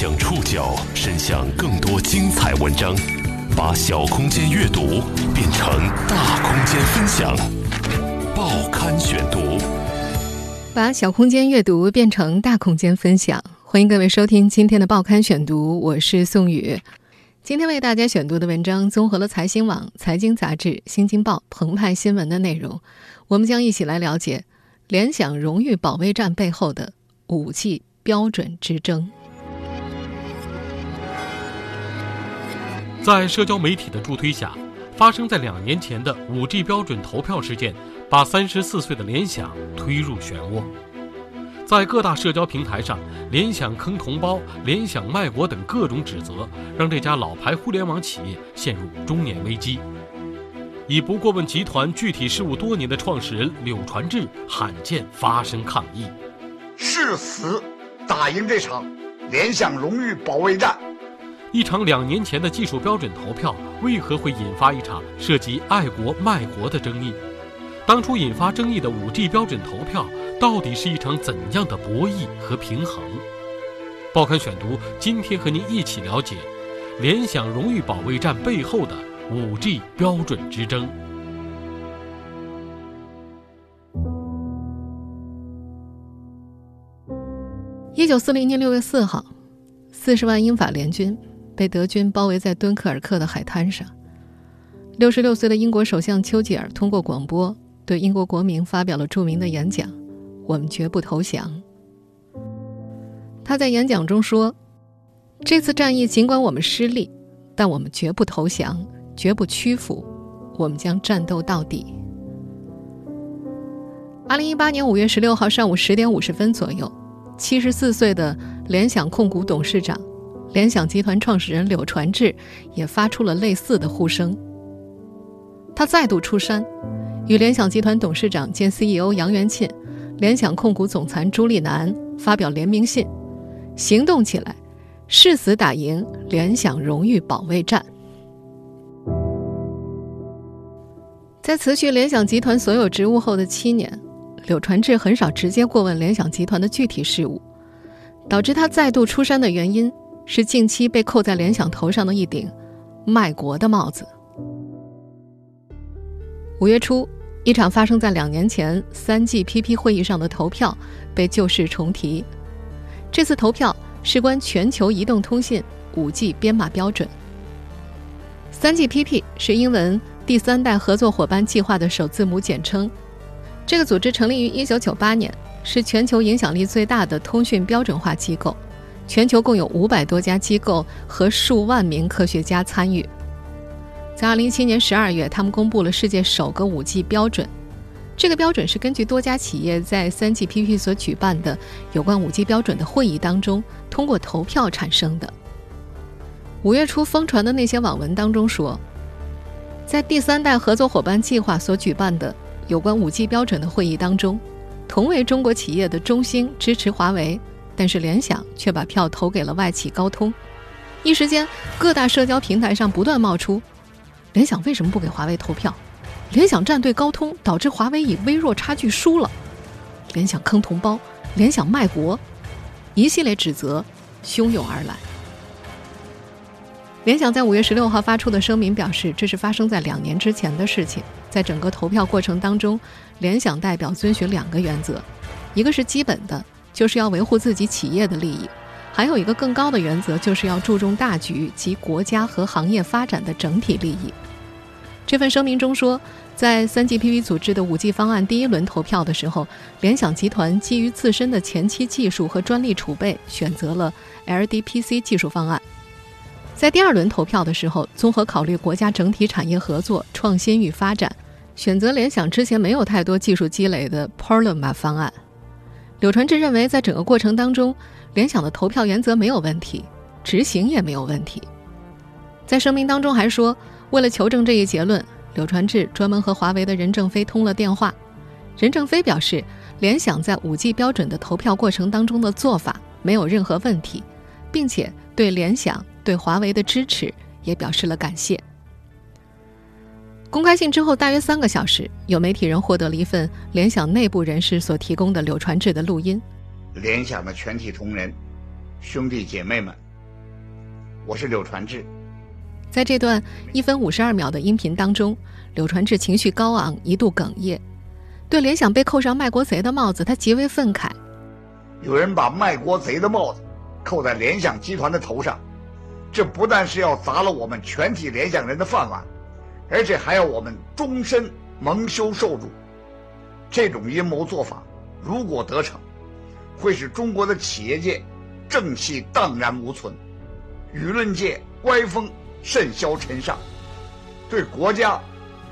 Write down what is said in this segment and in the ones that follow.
将触角伸向更多精彩文章，把小空间阅读变成大空间分享。报刊选读，把小空间阅读变成大空间分享。欢迎各位收听今天的报刊选读，我是宋宇。今天为大家选读的文章综合了财新网、财经杂志、新京报、澎湃新闻的内容，我们将一起来了解联想荣誉保卫战背后的五 G 标准之争。在社交媒体的助推下，发生在两年前的五 G 标准投票事件，把三十四岁的联想推入漩涡。在各大社交平台上，联想坑同胞、联想卖国等各种指责，让这家老牌互联网企业陷入中年危机。已不过问集团具体事务多年的创始人柳传志罕见发声抗议：誓死打赢这场联想荣誉保卫战。一场两年前的技术标准投票，为何会引发一场涉及爱国卖国的争议？当初引发争议的五 G 标准投票，到底是一场怎样的博弈和平衡？报刊选读今天和您一起了解联想荣誉保卫战背后的五 G 标准之争。一九四零年六月四号，四十万英法联军。被德军包围在敦刻尔克的海滩上，六十六岁的英国首相丘吉尔通过广播对英国国民发表了著名的演讲：“我们绝不投降。”他在演讲中说：“这次战役尽管我们失利，但我们绝不投降，绝不屈服，我们将战斗到底。”二零一八年五月十六号上午十点五十分左右，七十四岁的联想控股董事长。联想集团创始人柳传志也发出了类似的呼声。他再度出山，与联想集团董事长兼 CEO 杨元庆、联想控股总裁朱立南发表联名信，行动起来，誓死打赢联想荣誉保卫战。在辞去联想集团所有职务后的七年，柳传志很少直接过问联想集团的具体事务，导致他再度出山的原因。是近期被扣在联想头上的一顶卖国的帽子。五月初，一场发生在两年前三 GPP 会议上的投票被旧事重提。这次投票事关全球移动通信五 G 编码标准。三 GPP 是英文第三代合作伙伴计划的首字母简称。这个组织成立于一九九八年，是全球影响力最大的通讯标准化机构。全球共有五百多家机构和数万名科学家参与。在二零一七年十二月，他们公布了世界首个五 G 标准。这个标准是根据多家企业在三 GPP 所举办的有关五 G 标准的会议当中通过投票产生的。五月初疯传的那些网文当中说，在第三代合作伙伴计划所举办的有关五 G 标准的会议当中，同为中国企业的中兴支持华为。但是联想却把票投给了外企高通，一时间各大社交平台上不断冒出：联想为什么不给华为投票？联想站队高通，导致华为以微弱差距输了。联想坑同胞，联想卖国，一系列指责汹涌而来。联想在五月十六号发出的声明表示，这是发生在两年之前的事情。在整个投票过程当中，联想代表遵循两个原则，一个是基本的。就是要维护自己企业的利益，还有一个更高的原则，就是要注重大局及国家和行业发展的整体利益。这份声明中说，在三 GPP 组织的五 G 方案第一轮投票的时候，联想集团基于自身的前期技术和专利储备，选择了 LDPC 技术方案。在第二轮投票的时候，综合考虑国家整体产业合作、创新与发展，选择联想之前没有太多技术积累的 Polymer 方案。柳传志认为，在整个过程当中，联想的投票原则没有问题，执行也没有问题。在声明当中还说，为了求证这一结论，柳传志专门和华为的任正非通了电话。任正非表示，联想在五 G 标准的投票过程当中的做法没有任何问题，并且对联想对华为的支持也表示了感谢。公开信之后大约三个小时，有媒体人获得了一份联想内部人士所提供的柳传志的录音。联想的全体同仁、兄弟姐妹们，我是柳传志。在这段一分五十二秒的音频当中，柳传志情绪高昂，一度哽咽，对联想被扣上卖国贼的帽子，他极为愤慨。有人把卖国贼的帽子扣在联想集团的头上，这不但是要砸了我们全体联想人的饭碗，而且还要我们终身蒙羞受辱。这种阴谋做法，如果得逞，会使中国的企业界正气荡然无存，舆论界歪风甚嚣尘上，对国家、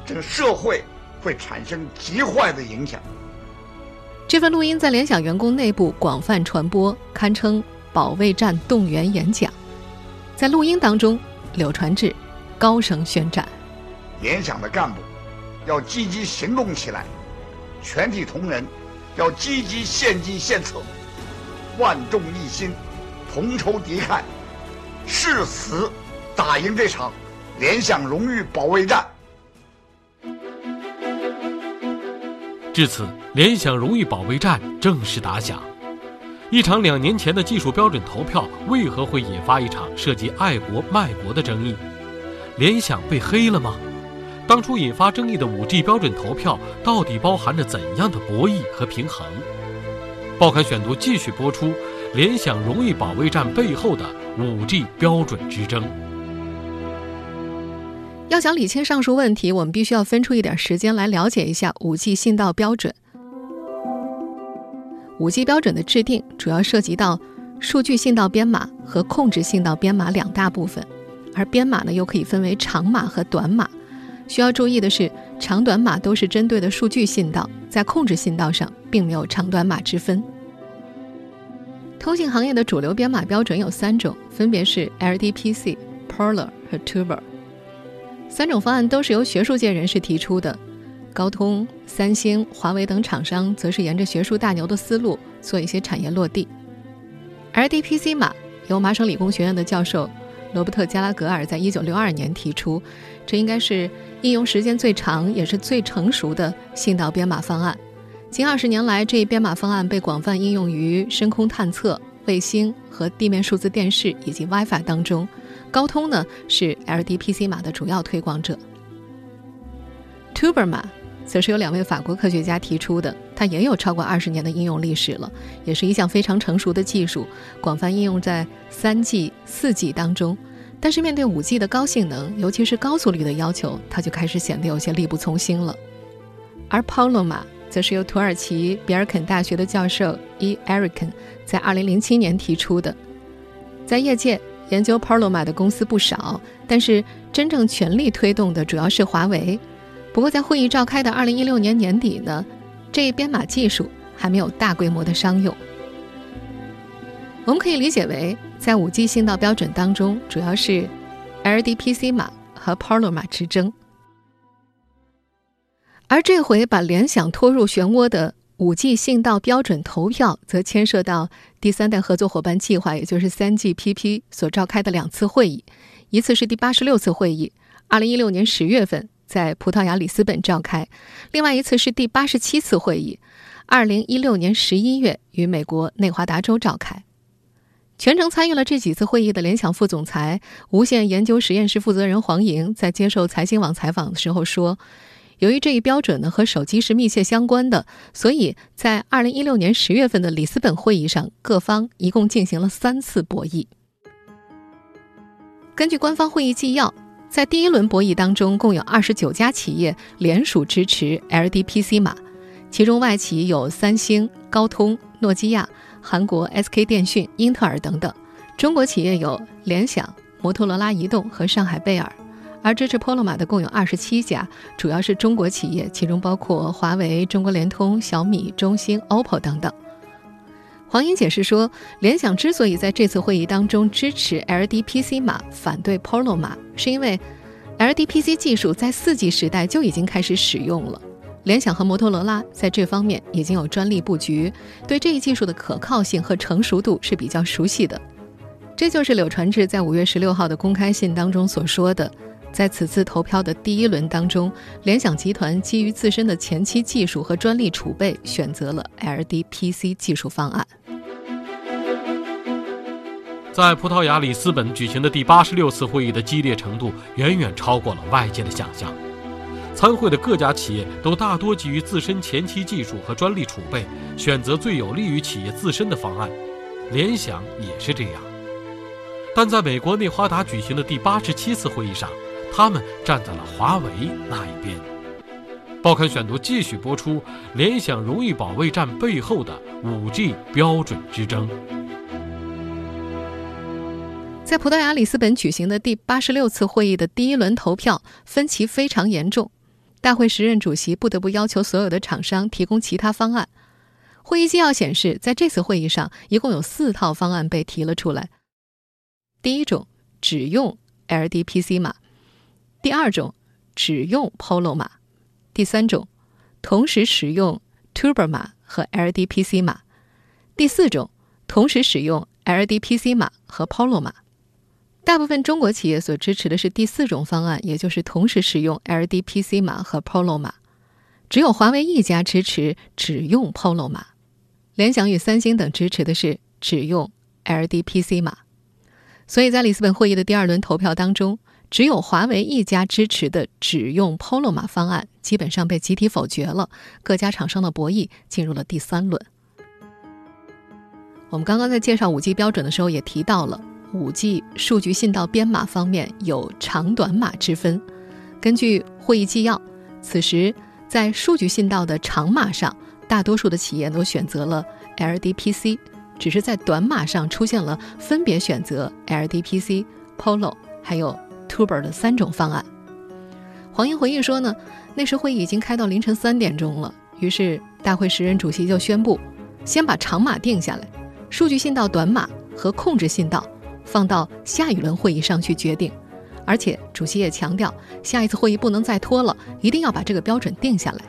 这个社会会产生极坏的影响。这份录音在联想员工内部广泛传播，堪称保卫战动员演讲。在录音当中，柳传志高声宣战：联想的干部要积极行动起来。全体同仁要积极献计献策，万众一心，同仇敌忾，誓死打赢这场联想荣誉保卫战。至此，联想荣誉保卫战正式打响。一场两年前的技术标准投票，为何会引发一场涉及爱国卖国的争议？联想被黑了吗？当初引发争议的 5G 标准投票，到底包含着怎样的博弈和平衡？报刊选读继续播出：联想荣誉保卫战背后的 5G 标准之争。要想理清上述问题，我们必须要分出一点时间来了解一下 5G 信道标准。5G 标准的制定主要涉及到数据信道编码和控制信道编码两大部分，而编码呢又可以分为长码和短码。需要注意的是，长短码都是针对的数据信道，在控制信道上并没有长短码之分。通信行业的主流编码标准有三种，分别是 LDPC、Perler 和 Tuber。三种方案都是由学术界人士提出的，高通、三星、华为等厂商则是沿着学术大牛的思路做一些产业落地。LDPC 码由麻省理工学院的教授罗伯特·加拉格尔在一九六二年提出，这应该是。应用时间最长也是最成熟的信道编码方案。近二十年来，这一编码方案被广泛应用于深空探测、卫星和地面数字电视以及 WiFi 当中。高通呢是 LDPC 码的主要推广者。Tuber 码则是由两位法国科学家提出的，它也有超过二十年的应用历史了，也是一项非常成熟的技术，广泛应用在 3G、4G 当中。但是面对 5G 的高性能，尤其是高速率的要求，它就开始显得有些力不从心了。而 Polo 码则是由土耳其比尔肯大学的教授 E. Eriken 在2007年提出的。在业界研究 Polo 码的公司不少，但是真正全力推动的主要是华为。不过在会议召开的2016年年底呢，这一编码技术还没有大规模的商用。我们可以理解为。在 5G 信道标准当中，主要是 LDPC 码和 Parlo 码之争。而这回把联想拖入漩涡的 5G 信道标准投票，则牵涉到第三代合作伙伴计划，也就是 3GPP 所召开的两次会议。一次是第八十六次会议，2016年十月份在葡萄牙里斯本召开；另外一次是第八十七次会议，2016年十一月于美国内华达州召开。全程参与了这几次会议的联想副总裁、无线研究实验室负责人黄莹在接受财新网采访的时候说：“由于这一标准呢和手机是密切相关的，所以在二零一六年十月份的里斯本会议上，各方一共进行了三次博弈。根据官方会议纪要，在第一轮博弈当中，共有二十九家企业联署支持 LDPC 码，其中外企有三星、高通、诺基亚。”韩国 SK 电讯、英特尔等等，中国企业有联想、摩托罗拉移动和上海贝尔，而支持 Polo 码的共有二十七家，主要是中国企业，其中包括华为、中国联通、小米、中兴、OPPO 等等。黄英解释说，联想之所以在这次会议当中支持 LDPC 码，反对 Polo 码，是因为 LDPC 技术在 4G 时代就已经开始使用了。联想和摩托罗拉在这方面已经有专利布局，对这一技术的可靠性和成熟度是比较熟悉的。这就是柳传志在五月十六号的公开信当中所说的：在此次投票的第一轮当中，联想集团基于自身的前期技术和专利储备，选择了 LDPC 技术方案。在葡萄牙里斯本举行的第八十六次会议的激烈程度远远超过了外界的想象。参会的各家企业都大多基于自身前期技术和专利储备，选择最有利于企业自身的方案。联想也是这样。但在美国内华达举行的第八十七次会议上，他们站在了华为那一边。报刊选读继续播出：联想荣誉保卫战背后的五 G 标准之争。在葡萄牙里斯本举行的第八十六次会议的第一轮投票分歧非常严重，大会时任主席不得不要求所有的厂商提供其他方案。会议纪要显示，在这次会议上，一共有四套方案被提了出来。第一种只用 LDPC 码，第二种只用 Polo 码，第三种同时使用 Turbo 码和 LDPC 码，第四种同时使用 LDPC 码和 Polo 码。大部分中国企业所支持的是第四种方案，也就是同时使用 LDPC 码和 Polo 码。只有华为一家支持只用 Polo 码，联想与三星等支持的是只用 LDPC 码。所以在里斯本会议的第二轮投票当中，只有华为一家支持的只用 Polo 码方案基本上被集体否决了。各家厂商的博弈进入了第三轮。我们刚刚在介绍五 G 标准的时候也提到了，五 G 数据信道编码方面有长短码之分。根据会议纪要，此时在数据信道的长码上，大多数的企业都选择了 LDPC。只是在短码上出现了分别选择 LDPC、Polo 还有 Tuber 的三种方案。黄英回忆说呢，那时会议已经开到凌晨三点钟了，于是大会时任主席就宣布，先把长码定下来，数据信道短码和控制信道放到下一轮会议上去决定。而且主席也强调，下一次会议不能再拖了，一定要把这个标准定下来。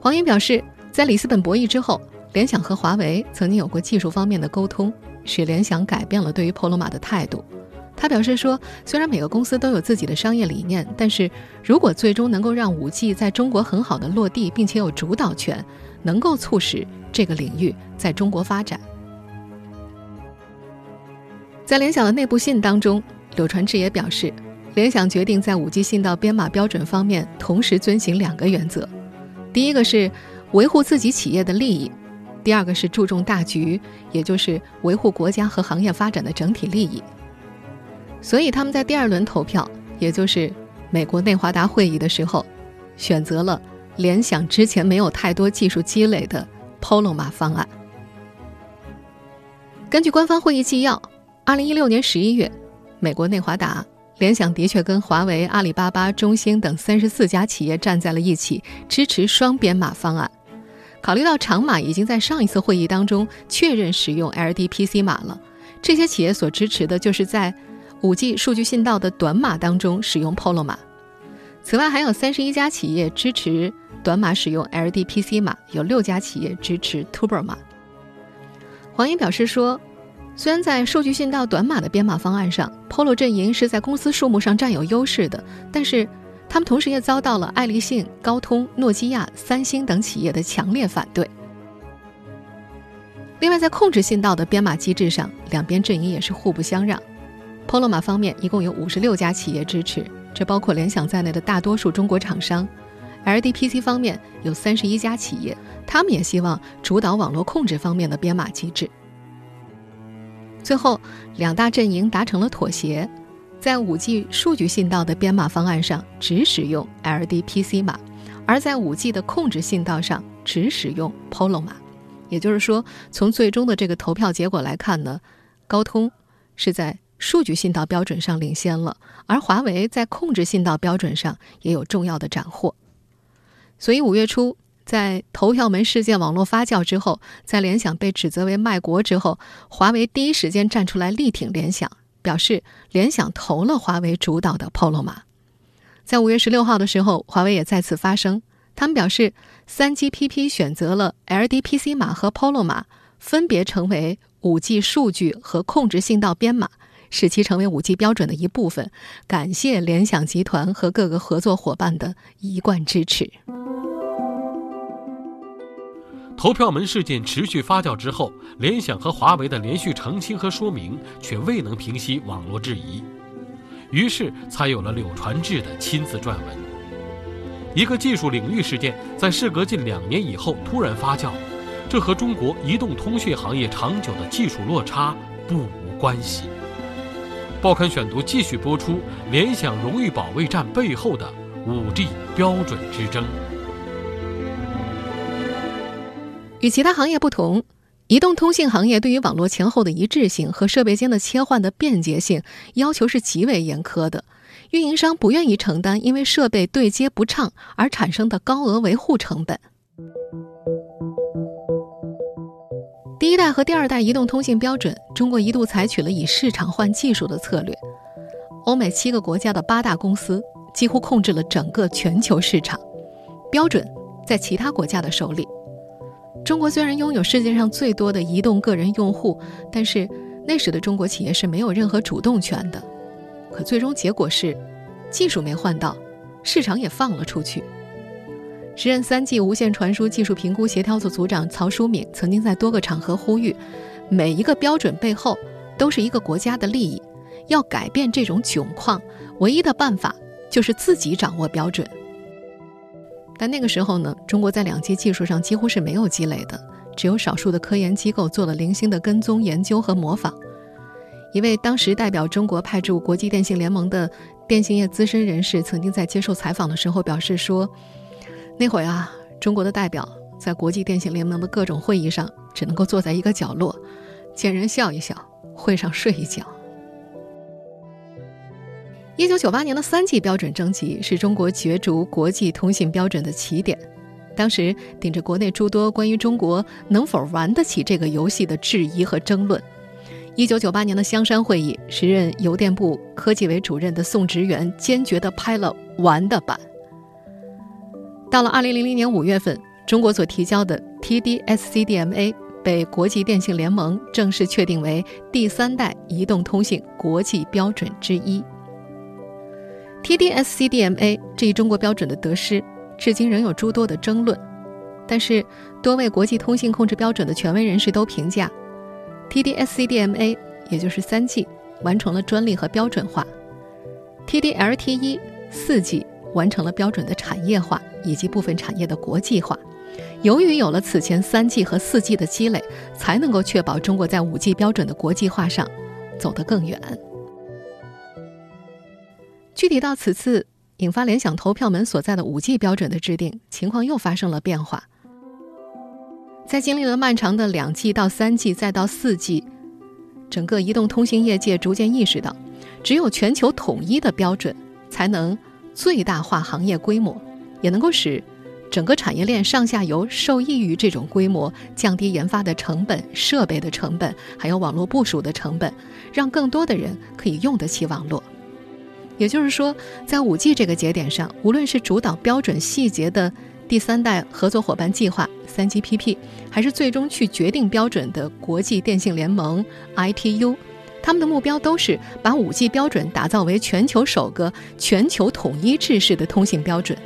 黄英表示，在里斯本博弈之后。联想和华为曾经有过技术方面的沟通，使联想改变了对于 Polo 码的态度。他表示说，虽然每个公司都有自己的商业理念，但是如果最终能够让 5G 在中国很好的落地，并且有主导权，能够促使这个领域在中国发展。在联想的内部信当中，柳传志也表示，联想决定在 5G 信道编码标准方面同时遵循两个原则：第一个是维护自己企业的利益。第二个是注重大局，也就是维护国家和行业发展的整体利益。所以他们在第二轮投票，也就是美国内华达会议的时候，选择了联想之前没有太多技术积累的 Polo 码方案。根据官方会议纪要，二零一六年十一月，美国内华达、联想的确跟华为、阿里巴巴、中兴等三十四家企业站在了一起，支持双编码方案。考虑到长码已经在上一次会议当中确认使用 LDPC 码了，这些企业所支持的就是在 5G 数据信道的短码当中使用 Polo 码。此外，还有三十一家企业支持短码使用 LDPC 码，有六家企业支持 Tuber 码。黄英表示说，虽然在数据信道短码的编码方案上，Polo 阵营是在公司数目上占有优势的，但是。他们同时也遭到了爱立信、高通、诺基亚、三星等企业的强烈反对。另外，在控制信道的编码机制上，两边阵营也是互不相让。Polo 码方面一共有五十六家企业支持，这包括联想在内的大多数中国厂商；LDPC 方面有三十一家企业，他们也希望主导网络控制方面的编码机制。最后，两大阵营达成了妥协。在 5G 数据信道的编码方案上，只使用 LDPC 码；而在 5G 的控制信道上，只使用 Polo 码。也就是说，从最终的这个投票结果来看呢，高通是在数据信道标准上领先了，而华为在控制信道标准上也有重要的斩获。所以五月初，在投票门事件网络发酵之后，在联想被指责为卖国之后，华为第一时间站出来力挺联想。表示联想投了华为主导的 Polo 码，在五月十六号的时候，华为也再次发声，他们表示，三 GPP 选择了 LDPC 码和 Polo 码，分别成为五 G 数据和控制信道编码，使其成为五 G 标准的一部分。感谢联想集团和各个合作伙伴的一贯支持。投票门事件持续发酵之后，联想和华为的连续澄清和说明却未能平息网络质疑，于是才有了柳传志的亲自撰文。一个技术领域事件在事隔近两年以后突然发酵，这和中国移动通讯行业长久的技术落差不无关系。报刊选读继续播出联想荣誉保卫战背后的五 G 标准之争。与其他行业不同，移动通信行业对于网络前后的一致性和设备间的切换的便捷性要求是极为严苛的。运营商不愿意承担因为设备对接不畅而产生的高额维护成本。第一代和第二代移动通信标准，中国一度采取了以市场换技术的策略。欧美七个国家的八大公司几乎控制了整个全球市场，标准在其他国家的手里。中国虽然拥有世界上最多的移动个人用户，但是那时的中国企业是没有任何主动权的。可最终结果是，技术没换到，市场也放了出去。时任三 G 无线传输技术评估协调组组长曹淑敏曾经在多个场合呼吁，每一个标准背后都是一个国家的利益，要改变这种窘况，唯一的办法就是自己掌握标准。但那个时候呢，中国在两 G 技术上几乎是没有积累的，只有少数的科研机构做了零星的跟踪研究和模仿。一位当时代表中国派驻国际电信联盟的电信业资深人士曾经在接受采访的时候表示说：“那会啊，中国的代表在国际电信联盟的各种会议上只能够坐在一个角落，见人笑一笑，会上睡一觉。”一九九八年的三 G 标准征集是中国角逐国际通信标准的起点。当时顶着国内诸多关于中国能否玩得起这个游戏的质疑和争论。一九九八年的香山会议，时任邮电部科技委主任的宋职员坚决地拍了玩的板。到了二零零零年五月份，中国所提交的 TD-SCDMA 被国际电信联盟正式确定为第三代移动通信国际标准之一。TD-SCDMA 这一中国标准的得失，至今仍有诸多的争论。但是，多位国际通信控制标准的权威人士都评价，TD-SCDMA 也就是三 G 完成了专利和标准化，TD-LTE 四 G 完成了标准的产业化以及部分产业的国际化。由于有了此前三 G 和四 G 的积累，才能够确保中国在五 G 标准的国际化上走得更远。具体到此次引发联想投票门所在的五 G 标准的制定，情况又发生了变化。在经历了漫长的两 G 到三 G 再到四 G，整个移动通信业界逐渐意识到，只有全球统一的标准，才能最大化行业规模，也能够使整个产业链上下游受益于这种规模，降低研发的成本、设备的成本，还有网络部署的成本，让更多的人可以用得起网络。也就是说，在五 G 这个节点上，无论是主导标准细节的第三代合作伙伴计划三 GPP，还是最终去决定标准的国际电信联盟 ITU，他们的目标都是把五 G 标准打造为全球首个全球统一制式的通信标准。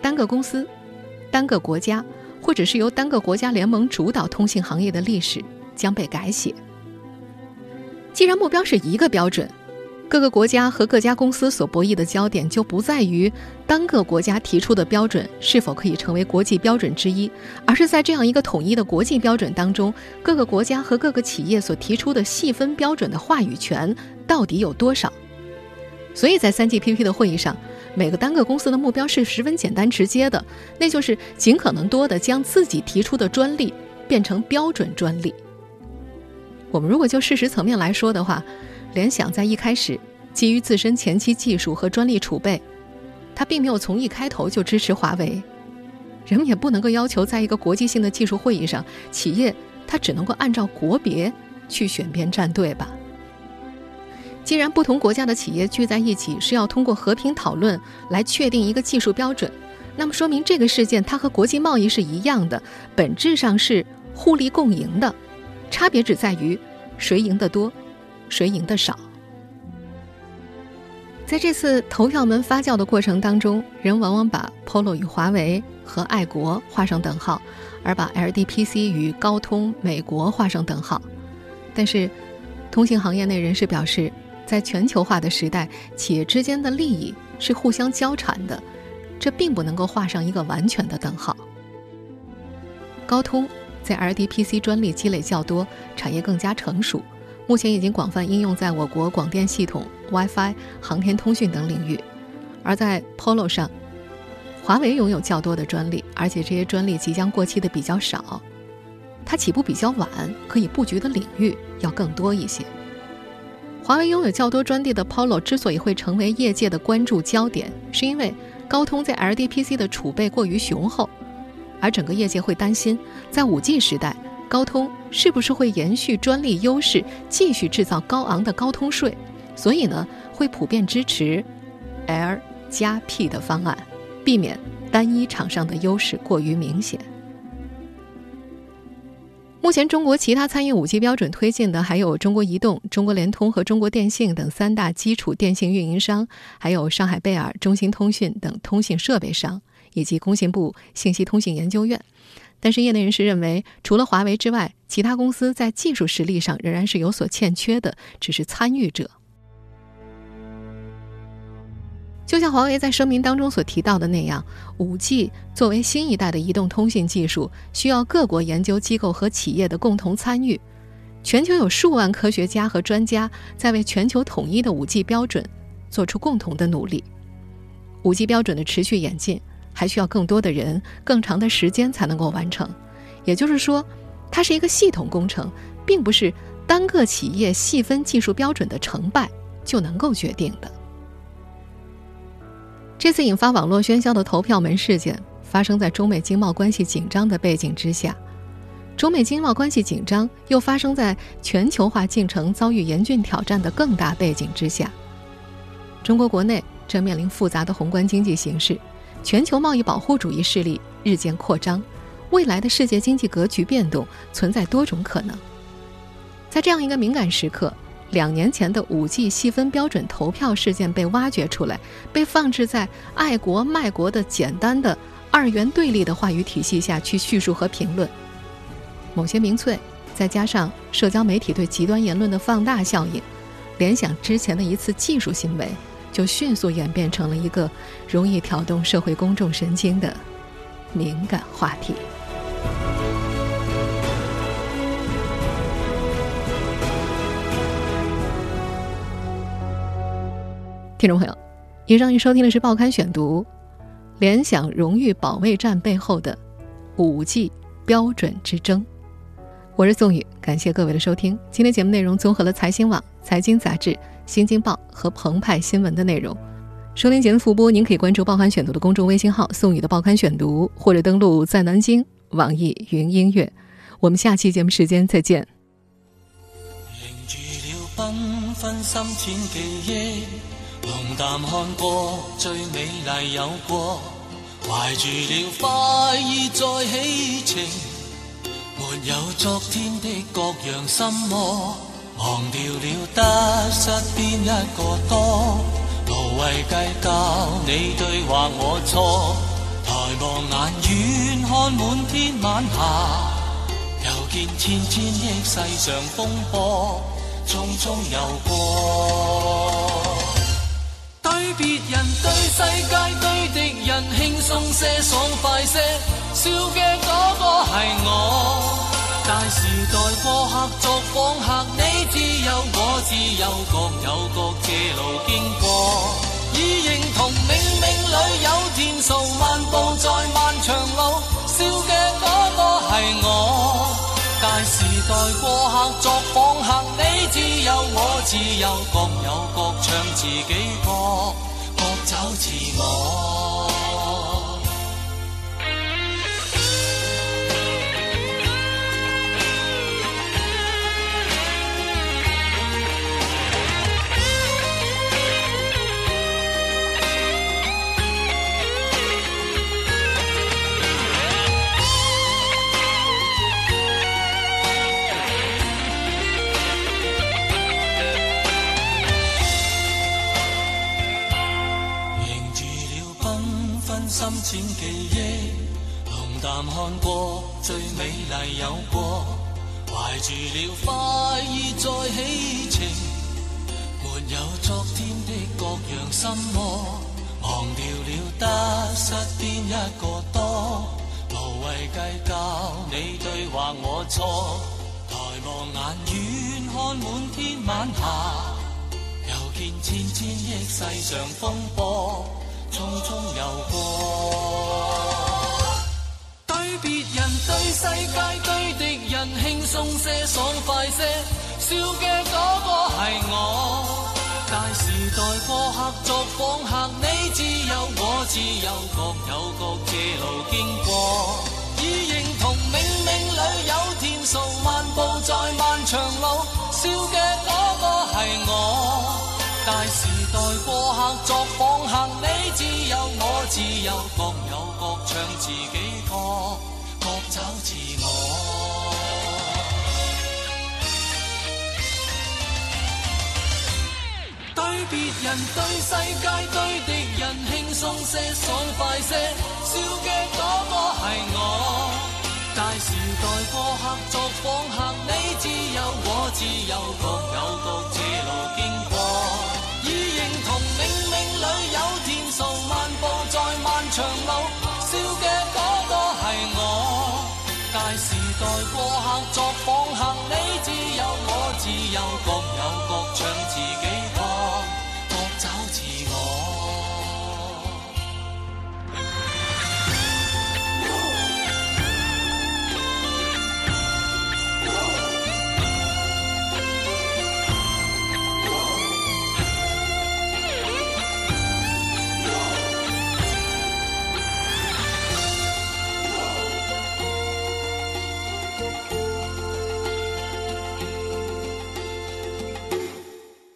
单个公司、单个国家，或者是由单个国家联盟主导通信行业的历史将被改写。既然目标是一个标准。各个国家和各家公司所博弈的焦点就不在于单个国家提出的标准是否可以成为国际标准之一，而是在这样一个统一的国际标准当中，各个国家和各个企业所提出的细分标准的话语权到底有多少。所以在三 GPP 的会议上，每个单个公司的目标是十分简单直接的，那就是尽可能多的将自己提出的专利变成标准专利。我们如果就事实层面来说的话，联想在一开始，基于自身前期技术和专利储备，它并没有从一开头就支持华为。人们也不能够要求，在一个国际性的技术会议上，企业它只能够按照国别去选边站队吧。既然不同国家的企业聚在一起是要通过和平讨论来确定一个技术标准，那么说明这个事件它和国际贸易是一样的，本质上是互利共赢的，差别只在于谁赢得多。谁赢的少？在这次投票门发酵的过程当中，人往往把 Polo 与华为和爱国画上等号，而把 LDPC 与高通、美国画上等号。但是，通信行业内人士表示，在全球化的时代，企业之间的利益是互相交缠的，这并不能够画上一个完全的等号。高通在 LDPC 专利积累较多，产业更加成熟。目前已经广泛应用在我国广电系统、WiFi、航天通讯等领域，而在 Polo 上，华为拥有较多的专利，而且这些专利即将过期的比较少，它起步比较晚，可以布局的领域要更多一些。华为拥有较多专利的 Polo 之所以会成为业界的关注焦点，是因为高通在 LDPC 的储备过于雄厚，而整个业界会担心在 5G 时代。高通是不是会延续专利优势，继续制造高昂的高通税？所以呢，会普遍支持 L 加 P 的方案，避免单一厂商的优势过于明显。目前，中国其他参与五 G 标准推进的还有中国移动、中国联通和中国电信等三大基础电信运营商，还有上海贝尔、中兴通讯等通信设备商，以及工信部信息通信研究院。但是，业内人士认为，除了华为之外，其他公司在技术实力上仍然是有所欠缺的，只是参与者。就像华为在声明当中所提到的那样，5G 作为新一代的移动通信技术，需要各国研究机构和企业的共同参与。全球有数万科学家和专家在为全球统一的 5G 标准做出共同的努力。5G 标准的持续演进。还需要更多的人、更长的时间才能够完成，也就是说，它是一个系统工程，并不是单个企业细分技术标准的成败就能够决定的。这次引发网络喧嚣的投票门事件，发生在中美经贸关系紧张的背景之下，中美经贸关系紧张又发生在全球化进程遭遇严峻挑战的更大背景之下，中国国内正面临复杂的宏观经济形势。全球贸易保护主义势力日渐扩张，未来的世界经济格局变动存在多种可能。在这样一个敏感时刻，两年前的五 G 细分标准投票事件被挖掘出来，被放置在爱国卖国的简单的二元对立的话语体系下去叙述和评论，某些民粹，再加上社交媒体对极端言论的放大效应，联想之前的一次技术行为。就迅速演变成了一个容易挑动社会公众神经的敏感话题。听众朋友，以上您收听的是《报刊选读》，联想荣誉保卫战背后的五 G 标准之争。我是宋宇，感谢各位的收听。今天节目内容综合了财新网、财经杂志。《新京报》和澎湃新闻的内容，收听节目复播，您可以关注“报刊选读”的公众微信号“宋宇的报刊选读”，或者登录在南京网易云音乐。我们下期节目时间再见。凝住了缤纷深浅记忆，浓淡看过最美丽有过，怀住了快意再起程，没有昨天的各样心魔。忘掉了得失边一个多，无谓计较你对或我错。抬望眼远看满天晚霞，又见千千亿世上风波，匆匆游过。对别人对世界对敌人轻松些爽快些，笑嘅嗰个系我。大时代过客作访客，你自由我自由，各有各借路经过。已认同冥冥里有天数，漫步在漫长路，笑嘅嗰个系我。大时代过客作访客，你自由我自由，各有各唱自己歌，各走自我。看過最美麗有過，懷住了快意再起程，沒有昨天的各樣心魔，忘掉了得失邊一個多，無謂計較你對或我錯，抬望眼遠看滿天晚霞。又見千千億世上風波，鬆些、爽快些，笑嘅嗰个系我。大时代过客作访客，你自由我自由，各有各借路经过。已认同冥冥里有天数，漫步在漫长路，笑嘅嗰个系我。大时代过客作访客，你自由我自由，各有各唱自己歌，各找自对别人、对世界、对敌人，轻松些、爽快些，笑嘅嗰個係我。大时代过客作访客，你自由我自由，各有各自路经过。已认同冥冥里有天数，漫步在漫长路，笑嘅嗰個係我。大时代过客作访客，你自由我自由，各有各唱自己。